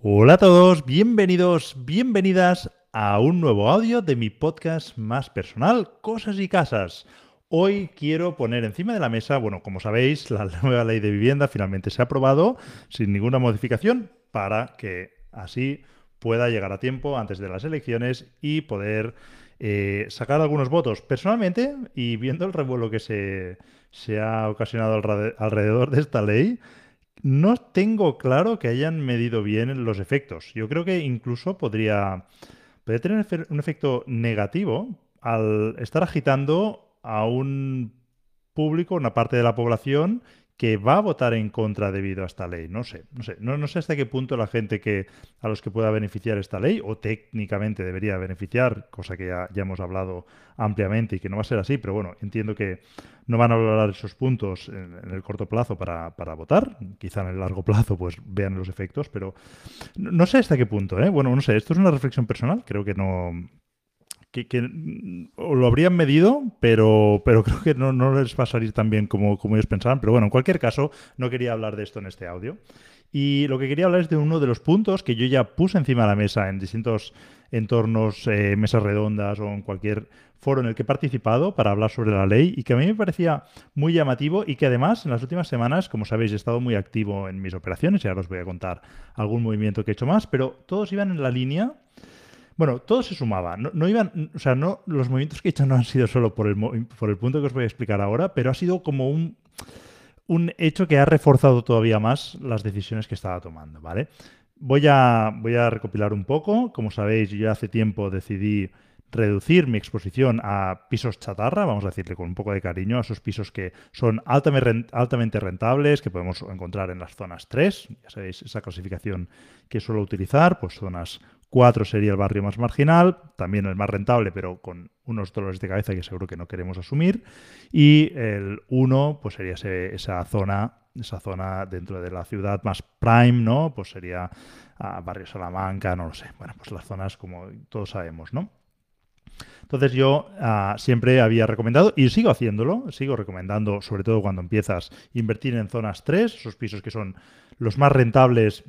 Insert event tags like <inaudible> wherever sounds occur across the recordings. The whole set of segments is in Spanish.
Hola a todos, bienvenidos, bienvenidas a un nuevo audio de mi podcast más personal, Cosas y Casas. Hoy quiero poner encima de la mesa, bueno, como sabéis, la <laughs> nueva ley de vivienda finalmente se ha aprobado sin ninguna modificación para que así pueda llegar a tiempo antes de las elecciones y poder eh, sacar algunos votos. Personalmente, y viendo el revuelo que se, se ha ocasionado alrededor de esta ley, no tengo claro que hayan medido bien los efectos. Yo creo que incluso podría, podría tener un efecto negativo al estar agitando a un público, una parte de la población que va a votar en contra debido a esta ley. No sé, no sé, no, sé hasta qué punto la gente que a los que pueda beneficiar esta ley, o técnicamente debería beneficiar, cosa que ya, hemos hablado ampliamente y que no va a ser así, pero bueno, entiendo que no van a valorar esos puntos en, el corto plazo para, votar, quizá en el largo plazo pues vean los efectos, pero no, no sé hasta qué punto, ¿eh? Bueno, no sé, esto es una reflexión personal, creo que no, que, mm, lo habrían medido, pero, pero <laughs> creo que no, no, les va a salir tan bien como, como ellos pensaban. Pero bueno, en cualquier caso, no quería hablar de esto en este audio. Y lo que quería hablar es de uno de los puntos que yo ya puse encima de la mesa en distintos entornos, eh, mesas redondas o en cualquier foro en el que he participado para hablar sobre la ley y que a mí me parecía muy llamativo y que además en las últimas semanas, como sabéis, he estado muy activo en mis operaciones y ahora os voy a contar algún movimiento que he hecho más, pero todos iban en la línea bueno, todo se sumaba. No, iban, o sea, no, los movimientos que he hecho no han sido solo por el, por el punto que os voy a explicar ahora, pero ha sido como un, un hecho que ha reforzado todavía más las decisiones que estaba tomando, ¿vale? Voy a, voy a recopilar un poco. Como sabéis, yo hace tiempo decidí reducir mi exposición a pisos chatarra, vamos a decirle con un poco de cariño, a esos pisos que son altamente rentables, que podemos encontrar en las zonas 3, ya sabéis, esa clasificación que suelo utilizar, pues zonas 4 sería el barrio más marginal, también el más rentable, pero con unos dolores de cabeza que seguro que no queremos asumir. Y el 1, pues sería esa zona, esa zona dentro de la ciudad más prime, ¿no? Pues sería ah, barrio Salamanca, no lo sé. Bueno, pues las zonas como todos sabemos, ¿no? Entonces yo ah, siempre había recomendado, y sigo haciéndolo, sigo recomendando, sobre todo cuando empiezas, invertir en zonas 3, esos pisos que son los más rentables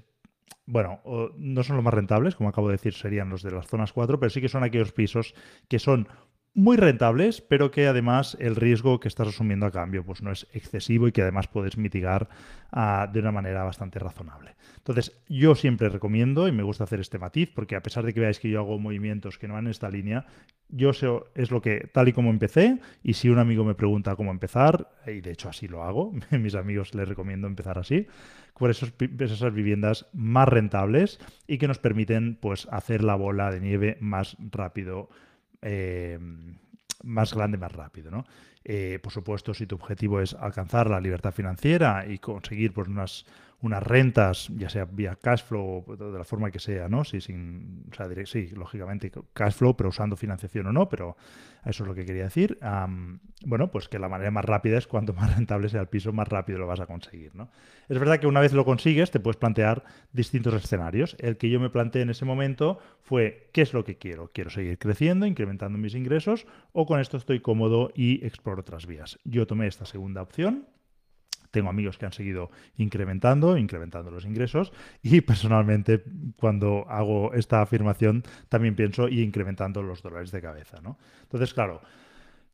bueno, no son los más rentables, como acabo de decir, serían los de las zonas 4, pero sí que son aquellos pisos que son muy rentables, pero que además el riesgo que estás asumiendo a cambio pues no es excesivo y que además puedes mitigar ah, de una manera bastante razonable. Entonces, yo siempre recomiendo y me gusta hacer este matiz, porque a pesar de que veáis que yo hago movimientos que no van en esta línea, yo sé, es lo que tal y como empecé, y si un amigo me pregunta cómo empezar, y de hecho así lo hago, <laughs> mis amigos les recomiendo empezar así, por esas viviendas más rentables y que nos permiten pues hacer la bola de nieve más rápido eh, más grande, más rápido. ¿no? Eh, por supuesto, si tu objetivo es alcanzar la libertad financiera y conseguir pues, unas unas rentas, ya sea vía cash flow de la forma que sea, ¿no? Sí, sin, o sea, sí, lógicamente cash flow, pero usando financiación o no, pero eso es lo que quería decir. bueno, pues que la manera más rápida es cuanto más <laughs> rentable sea el piso, más rápido lo vas a conseguir, ¿no? Es verdad que una vez lo consigues, te puedes plantear distintos escenarios. El que yo me planteé en ese momento fue, ¿qué es lo que quiero? ¿Quiero seguir creciendo, incrementando mis ingresos o con esto estoy cómodo y exploro otras vías? Yo tomé esta segunda opción tengo amigos que han seguido incrementando, incrementando los ingresos y personalmente cuando hago esta afirmación también pienso y incrementando los dólares de cabeza. ¿no? Entonces, claro,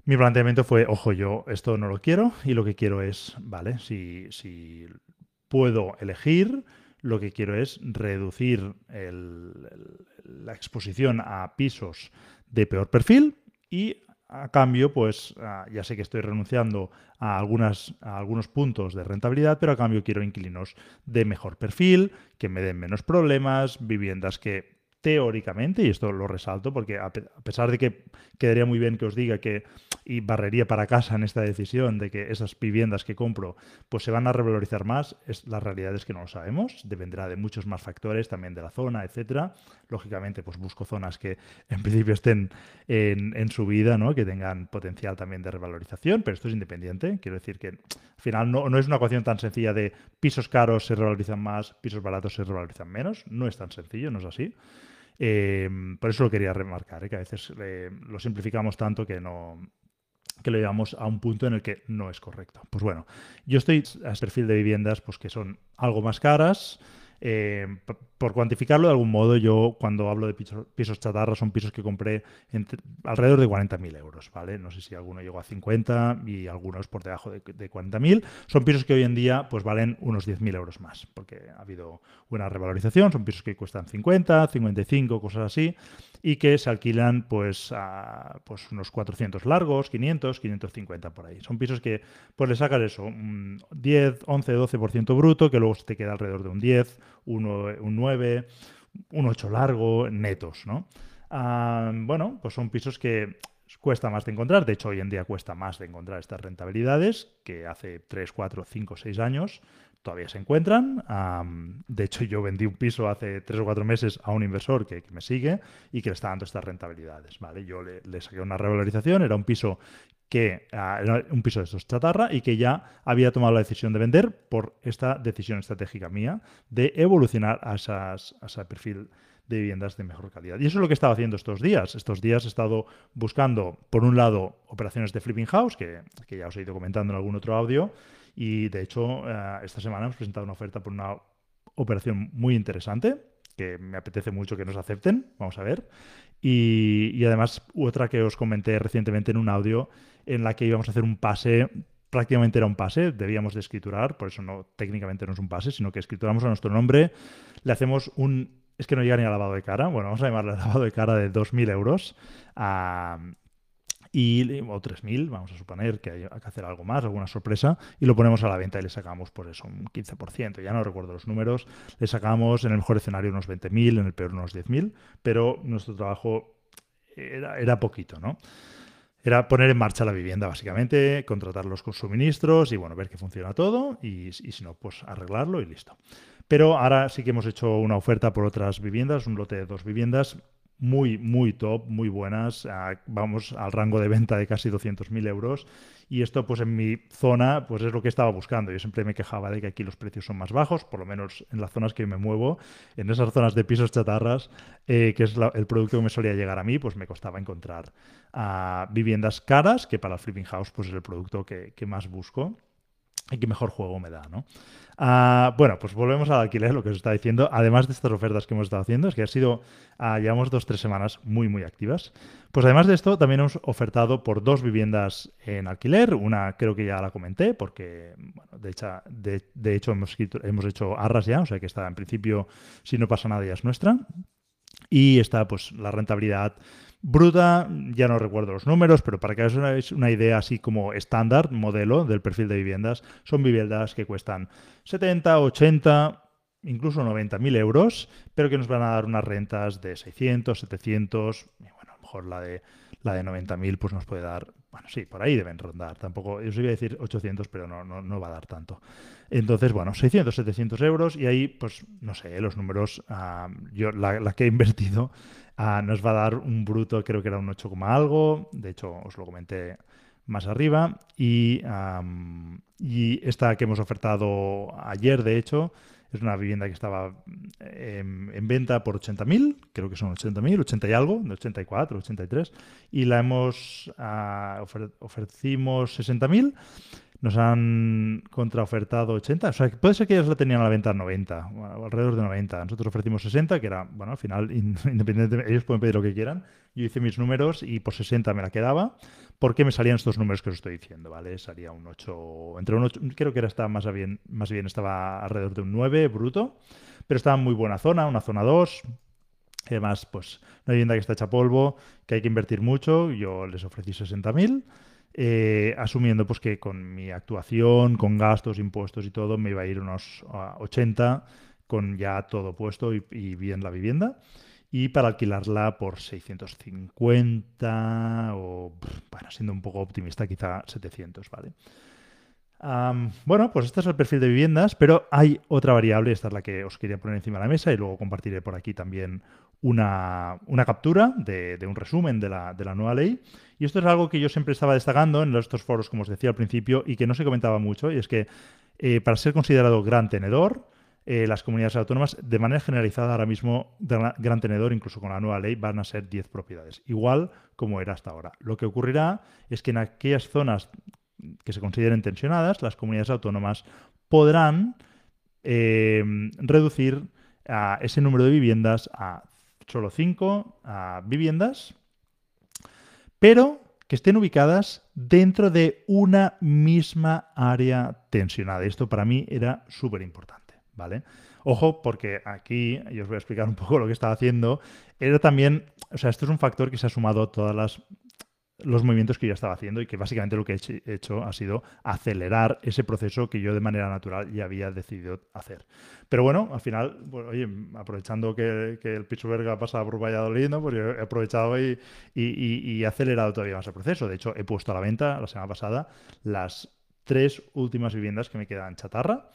mi planteamiento fue, ojo, yo esto no lo quiero y lo que quiero es, vale, si, si puedo elegir, lo que quiero es reducir la exposición a pisos de peor perfil y a cambio, pues ah, ya sé que estoy renunciando a, algunas, a algunos puntos de rentabilidad, pero a cambio quiero inquilinos de mejor perfil, que me den menos problemas, viviendas que teóricamente, y esto lo resalto porque a pesar de que quedaría muy bien que os diga que, y barrería para casa en esta decisión de que esas viviendas que compro pues se van a revalorizar más, es, la realidad es que no lo sabemos, dependerá de muchos más factores, también de la zona, etcétera. Lógicamente, pues busco zonas que en principio estén en, en su vida, ¿no? que tengan potencial también de revalorización, pero esto es independiente, quiero decir que al final no, no es una ecuación tan sencilla de pisos caros se revalorizan más, pisos baratos se revalorizan menos, no es tan sencillo, no es así. Eh, por eso lo quería remarcar, ¿eh? que a veces eh, lo simplificamos tanto que no que lo llevamos a un punto en el que no es correcto. Pues bueno, yo estoy a este perfil de viviendas pues, que son algo más caras, Eh, por cuantificarlo de algún modo, yo cuando hablo de pisos, chatarra son pisos que compré alrededor de 40.000 euros, ¿vale? No sé si alguno llegó a 50 y algunos por debajo de, de 40.000. Son pisos que hoy en día pues valen unos 10.000 euros más, porque ha habido una revalorización, son pisos que cuestan 50, 55, cosas así, y que se alquilan pues a pues, unos 400 largos, 500, 550 por ahí. Son pisos que pues le sacas eso, un 10, 11, 12% bruto, que luego te queda alrededor de un 10, un, un 9, un 8 largo, netos, ¿no? Ah, bueno, pues son pisos que cuesta más de encontrar, de hecho hoy en día cuesta más de encontrar estas rentabilidades que hace 3, 4, 5, 6 años todavía se encuentran. de hecho, yo vendí un piso hace tres o cuatro meses a un inversor que, me sigue y que le está dando estas rentabilidades. ¿vale? Yo le, saqué una revalorización, era un piso que ah, era un piso de estos chatarra y que ya había tomado la decisión de vender por esta decisión estratégica mía de evolucionar a, esas, a ese perfil de viviendas de mejor calidad. Y eso es lo que he estado haciendo estos días. Estos días he estado buscando, por un lado, operaciones de flipping house, que, que ya os he ido comentando en algún otro audio, y de hecho, eh, esta semana hemos presentado una oferta por una operación muy interesante, que me apetece mucho que nos acepten, vamos a ver. Y, además, otra que os comenté recientemente en un audio, en la que íbamos a hacer un pase prácticamente era un pase, debíamos de escriturar, por eso no técnicamente no es un pase, sino que escrituramos a nuestro nombre, le hacemos un, es que no llega ni a lavado de cara, bueno, vamos a llamarle lavado de cara de 2.000 euros, a, y, o 3.000, vamos a suponer que hay que hacer algo más, alguna sorpresa, y lo ponemos a la venta y le sacamos por eso un 15%, ya no recuerdo los números, le sacamos en el mejor escenario unos 20.000, en el peor unos 10.000, pero nuestro trabajo era, era poquito, ¿no? Era poner en marcha la vivienda, básicamente, contratar los suministros y, bueno, ver que funciona todo y, y si no, pues arreglarlo y listo. Pero ahora sí que hemos hecho una oferta por otras viviendas, un lote de dos viviendas muy, muy top, muy buenas. vamos al rango de venta de casi 200.000 euros. Y esto, pues en mi zona, pues es lo que estaba buscando. Yo siempre me quejaba de que aquí los precios son más bajos, por lo menos en las zonas que me muevo, en esas zonas de pisos chatarras, eh, que es el producto que me solía llegar a mí, pues me costaba encontrar uh, viviendas caras, que para el flipping house, pues es el producto que más busco y que mejor juego me da, ¿no? Ah, bueno, pues volvemos al alquiler, lo que os está diciendo. Además de estas ofertas que hemos estado haciendo, es que ha sido, uh, llevamos dos, tres semanas muy, muy activas. Pues además de esto, también hemos ofertado por dos viviendas en alquiler. Una creo que ya la comenté, porque, bueno, de hecho, de, hecho hemos, hemos hecho arras ya, o sea que está en principio, si no pasa nada, ya es nuestra. Y está, pues, la rentabilidad bruta, ya no recuerdo los números, pero para que os hagáis una idea así como estándar, modelo del perfil de viviendas, son viviendas que cuestan 70, 80, incluso 90 mil euros, pero que nos van a dar unas rentas de 600, 700, y bueno, a lo mejor la de, la de 90 mil pues nos puede dar, bueno, sí, por ahí deben rondar, tampoco, yo os iba a decir 800, pero no, no, no va a dar tanto. Entonces, bueno, 600, 700 euros y ahí, pues, no sé, los números, uh, yo la que he invertido Ah, nos va a dar un bruto, creo que era un 8, algo. De hecho, os lo comenté más arriba. Y, y esta que hemos ofertado ayer, de hecho, es una vivienda que estaba en, venta por 80.000, creo que son 80.000, 80 y algo, de 84, 83, y la hemos uh, ofrecimos 60.000 nos han contraofertado 80. O sea, puede ser que ellos la tenían a la venta a 90, alrededor de 90. Nosotros ofrecimos 60, que era, bueno, al final, <laughs> independientemente, ellos pueden pedir lo que quieran. Yo hice mis números y por 60 me la quedaba, porque me salían estos números que os estoy diciendo, ¿vale? Salía un 8, entre un 8, creo que era más bien, más bien estaba alrededor de un 9 bruto, pero estaba en muy buena zona, una zona 2, Además, pues una vivienda que está hecha polvo, que hay que invertir mucho. Yo les ofrecí 60.000 eh, asumiendo pues que con mi actuación, con gastos, impuestos y todo, me iba a ir unos 80 con ya todo puesto y, bien la vivienda. Y para alquilarla por 650 o, bueno, siendo un poco optimista, quizá 700, ¿vale? Bueno, pues este es el perfil de viviendas, pero hay otra variable, esta es la que os quería poner encima de la mesa y luego compartiré por aquí también una, captura de, un resumen de la, nueva ley. Y esto es algo que yo siempre estaba destacando en estos foros, como os decía al principio, y que no se comentaba mucho, y es que eh, para ser considerado gran tenedor, eh, las comunidades autónomas, de manera generalizada ahora mismo, de gran tenedor, incluso con la nueva ley, van a ser 10 propiedades, igual como era hasta ahora. Lo que ocurrirá es que en aquellas zonas que se consideren tensionadas, las comunidades autónomas podrán em, reducir a ese número de viviendas a solo 5 viviendas, pero que estén ubicadas dentro de una misma área tensionada. Esto para mí era súper importante, ¿vale? Ojo, porque aquí, y os voy a explicar un poco lo que estaba haciendo, era también, o sea, esto es un factor que se ha sumado a todas las los movimientos que yo estaba haciendo y que básicamente lo que he hecho ha sido acelerar ese proceso que yo de manera natural ya había decidido hacer. Pero bueno, al final, oye, aprovechando que, el Pittsburgh ha pasado por Valladolid, ¿no? pues yo he aprovechado y, y, he acelerado todavía más el proceso. De hecho, he puesto a la venta la semana pasada las tres últimas viviendas que me quedan chatarra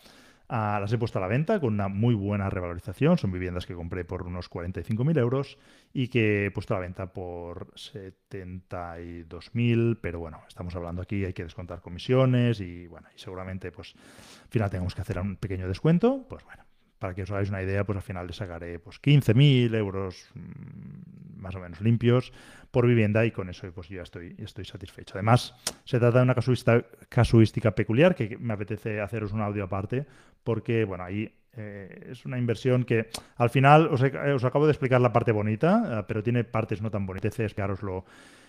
las he puesto a la venta con una muy buena revalorización. Son viviendas que compré por unos 45.000 euros y que he puesto a la venta por 72.000. Pero bueno, estamos hablando aquí, hay que descontar comisiones y bueno, y seguramente pues al final tenemos que hacer un pequeño descuento. Pues bueno, para que os hagáis una idea, pues al final le sacaré pues 15.000 euros mm, más o menos limpios por vivienda y con eso pues yo ya estoy, estoy satisfecho. Además, se trata de una casuística, casuística peculiar que me apetece haceros un audio aparte porque, bueno, ahí eh, es una inversión que al final os, acabo de explicar la parte bonita, eh, pero tiene partes no tan bonitas. Explicaroslo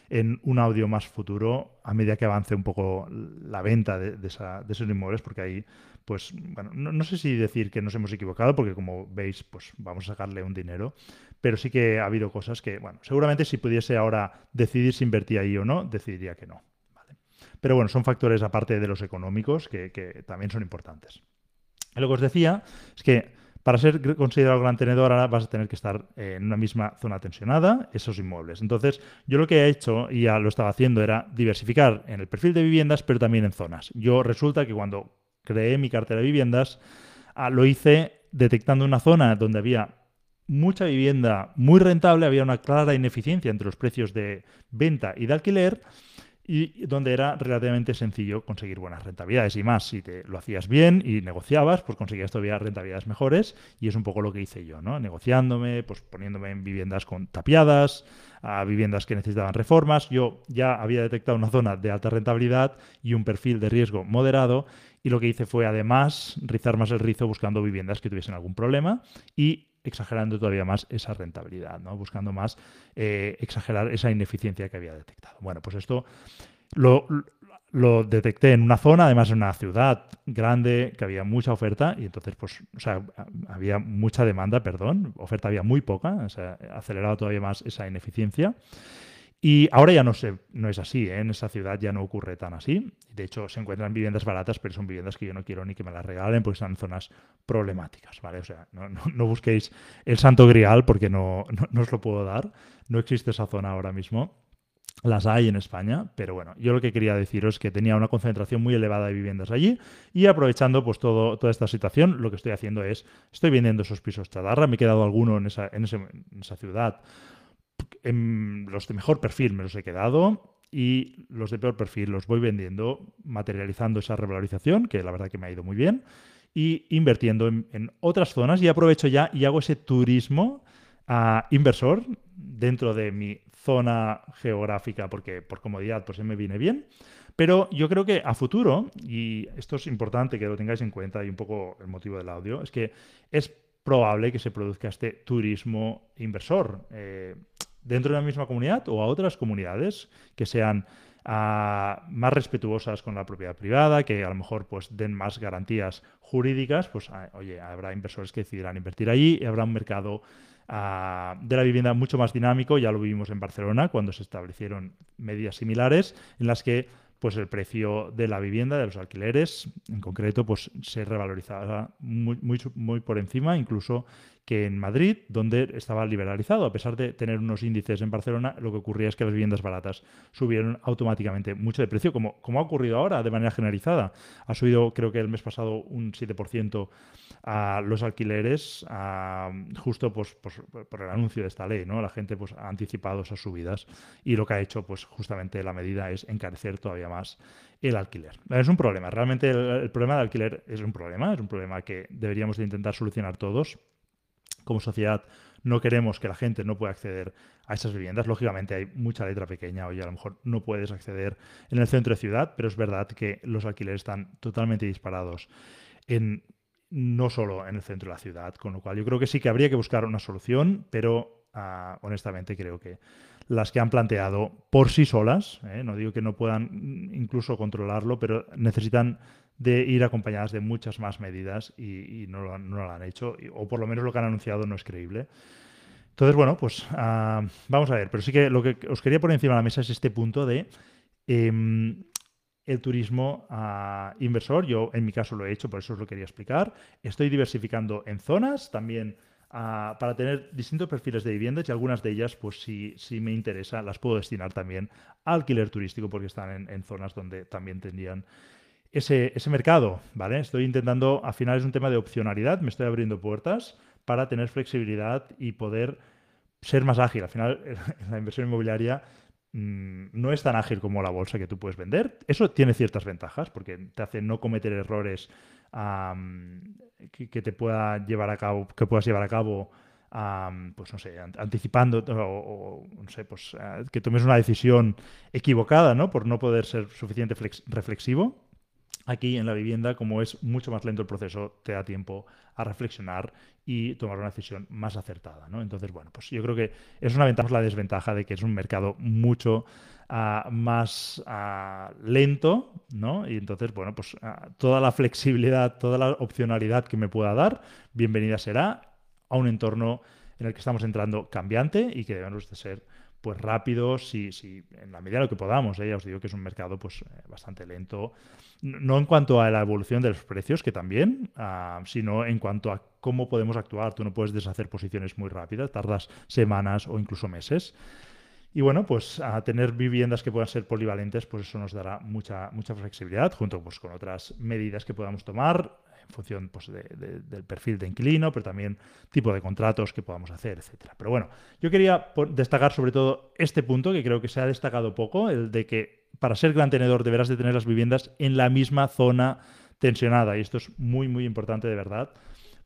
en un audio más futuro a medida que avance un poco la venta de, de esos inmuebles, porque ahí pues bueno, no, sé si decir que nos hemos equivocado, porque como veis, pues vamos a sacarle un dinero, pero sí que ha habido cosas que, bueno, seguramente si pudiese ahora decidir si invertir ahí o no, decidiría que no. Pero bueno, son factores aparte de los económicos que, también son importantes. lo que os decía es que para ser considerado gran tenedor ahora vas a tener que estar en una misma zona tensionada, esos inmuebles. Entonces, yo lo que he hecho, y ya lo estaba haciendo, era diversificar en el perfil de viviendas, pero también en zonas. Yo resulta que cuando creé mi cartera de viviendas, ah, lo hice detectando una zona donde había mucha vivienda muy rentable, había una clara ineficiencia entre los precios de venta y de alquiler y donde era relativamente sencillo conseguir buenas rentabilidades y más si te lo hacías bien y negociabas, pues conseguías todavía rentabilidades mejores y es un poco lo que hice yo, ¿no? Negociándome, pues poniéndome en viviendas con tapiadas, a viviendas que necesitaban reformas. Yo ya había detectado una zona de alta rentabilidad y un perfil de riesgo moderado y lo que hice fue además rizar más el rizo buscando viviendas que tuviesen algún problema y exagerando todavía más esa rentabilidad, ¿no? buscando más eh, exagerar esa ineficiencia que había detectado. Bueno, pues esto lo, lo, detecté en una zona, además en una ciudad grande, que había mucha oferta y entonces, pues, o sea, había mucha demanda, perdón, oferta había muy poca, o sea, acelerado todavía más esa ineficiencia. Y ahora ya no, se, no es así, ¿eh? en esa ciudad ya no ocurre tan así. De hecho, se encuentran viviendas baratas, pero son viviendas que yo no quiero ni que me las regalen porque están en zonas problemáticas, ¿vale? O sea, no, no, busquéis el santo grial porque no, no, os lo puedo dar. No existe esa zona ahora mismo. Las hay en España, pero bueno, yo lo que quería deciros es que tenía una concentración muy elevada de viviendas allí y aprovechando pues todo, toda esta situación, lo que estoy haciendo es, estoy vendiendo esos pisos chatarra, me he quedado alguno en esa, en, en esa ciudad. En los de mejor perfil me los he quedado y los de peor perfil los voy vendiendo, materializando esa revalorización, que la verdad que me ha ido muy bien, y invirtiendo en, otras zonas y aprovecho ya y hago ese turismo a inversor dentro de mi zona geográfica, porque por comodidad pues me viene bien. Pero yo creo que a futuro, y esto es importante que lo tengáis en cuenta y un poco el motivo del audio, es que es probable que se produzca este turismo inversor. Eh, dentro de la misma comunidad o a otras comunidades que sean ah, más respetuosas con la propiedad privada, que a lo mejor pues den más garantías jurídicas, pues ah, oye, habrá inversores que decidirán invertir allí y habrá un mercado de la vivienda mucho más dinámico, ya lo vivimos en Barcelona cuando se establecieron medidas similares en las que pues el precio de la vivienda, de los alquileres, en concreto, pues se revalorizaba muy, muy, muy por encima, incluso que en Madrid, donde estaba liberalizado. A pesar de tener unos índices en Barcelona, lo que ocurría es que las viviendas baratas subieron automáticamente mucho de precio, como, como ha ocurrido ahora de manera generalizada. Ha subido, creo que el mes pasado, un 7% a los alquileres, justo pues, pues, por el anuncio de esta ley. ¿no? La gente pues, ha anticipado esas subidas y lo que ha hecho pues, justamente la medida es encarecer todavía más el alquiler. Es un problema. Realmente el, el problema del alquiler es un problema, es un problema que deberíamos de intentar solucionar todos como sociedad no queremos que la gente no pueda acceder a esas viviendas. Lógicamente hay mucha letra pequeña, hoy a lo mejor no puedes acceder en el centro de ciudad, pero es verdad que los alquileres están totalmente disparados en no solo en el centro de la ciudad, con lo cual yo creo que sí que habría que buscar una solución, pero ah, honestamente creo que las que han planteado por sí solas, ¿eh? no digo que no puedan incluso controlarlo, pero necesitan de ir acompañadas de muchas más medidas y, no, lo, han hecho, o por lo menos lo que han anunciado no es creíble. Entonces, bueno, pues ah, vamos a ver, pero sí que lo que os quería poner encima de la mesa es este punto de em, el turismo ah, inversor. Yo en mi caso lo he hecho, por eso os lo quería explicar. Estoy diversificando en zonas también ah, para tener distintos perfiles de viviendas y algunas de ellas, pues si, si me interesa, las puedo destinar también a alquiler turístico porque están en, en zonas donde también tendrían ese, mercado, ¿vale? Estoy intentando, al final es un tema de opcionalidad, me estoy abriendo puertas para tener flexibilidad y poder ser más ágil. Al final, <laughs> la inversión inmobiliaria mm, no es tan ágil como la bolsa que tú puedes vender. Eso tiene ciertas ventajas porque te hace no cometer errores que, te pueda llevar a cabo, que puedas llevar a cabo, pues no sé, anticipando o, no sé, pues eh, que tomes una decisión equivocada, ¿no? Por no poder ser suficiente reflexivo. Aquí en la vivienda, como es mucho más lento el proceso, te da tiempo a reflexionar y tomar una decisión más acertada. ¿no? Entonces, bueno, pues yo creo que es una ventaja, la desventaja de que es un mercado mucho ah, más ah, lento, ¿no? Y entonces, bueno, pues ah, toda la flexibilidad, toda la opcionalidad que me pueda dar, bienvenida será a un entorno en el que estamos entrando cambiante y que debemos de ser pues rápidos, si, si en la medida de lo que podamos. ¿eh? Ya os digo que es un mercado pues eh, bastante lento, no en cuanto a la evolución de los precios, que también, ah, sino en cuanto a cómo podemos actuar. Tú no puedes deshacer posiciones muy rápidas, tardas semanas o incluso meses. Y bueno, pues a tener viviendas que puedan ser polivalentes, pues eso nos dará mucha, mucha flexibilidad, junto pues, con otras medidas que podamos tomar en función pues, del perfil de inquilino, pero también tipo de contratos que podamos hacer, etcétera. Pero bueno, yo quería destacar sobre todo este punto que creo que se ha destacado poco, el de que para ser gran tenedor deberás de tener las viviendas en la misma zona tensionada. Y esto es muy, muy importante de verdad,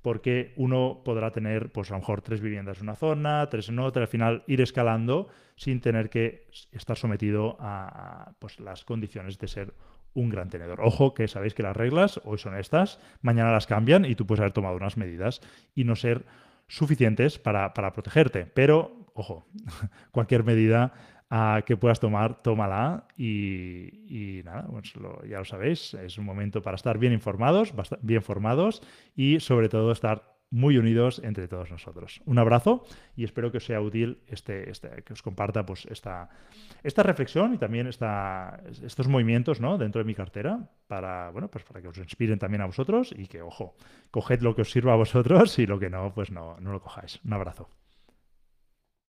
porque uno podrá tener, pues a lo mejor tres viviendas en una zona, tres en otra, al final ir escalando sin tener que estar sometido a, pues, las condiciones de ser un gran tenedor. Ojo que sabéis que las reglas hoy son estas, mañana las cambian y tú puedes haber tomado unas medidas y no ser suficientes para, para protegerte. Pero, ojo, <laughs> cualquier medida que puedas tomar, tómala y, nada, pues ya lo sabéis, es un momento para estar bien informados, bien formados y sobre todo estar muy unidos entre todos nosotros. Un abrazo y espero que os sea útil este, este, que os comparta pues, esta, esta reflexión y también esta, estos movimientos ¿no? dentro de mi cartera para, bueno, pues para que os inspiren también a vosotros y que, ojo, coged lo que os sirva a vosotros y lo que no, pues no, no lo cojáis. Un abrazo.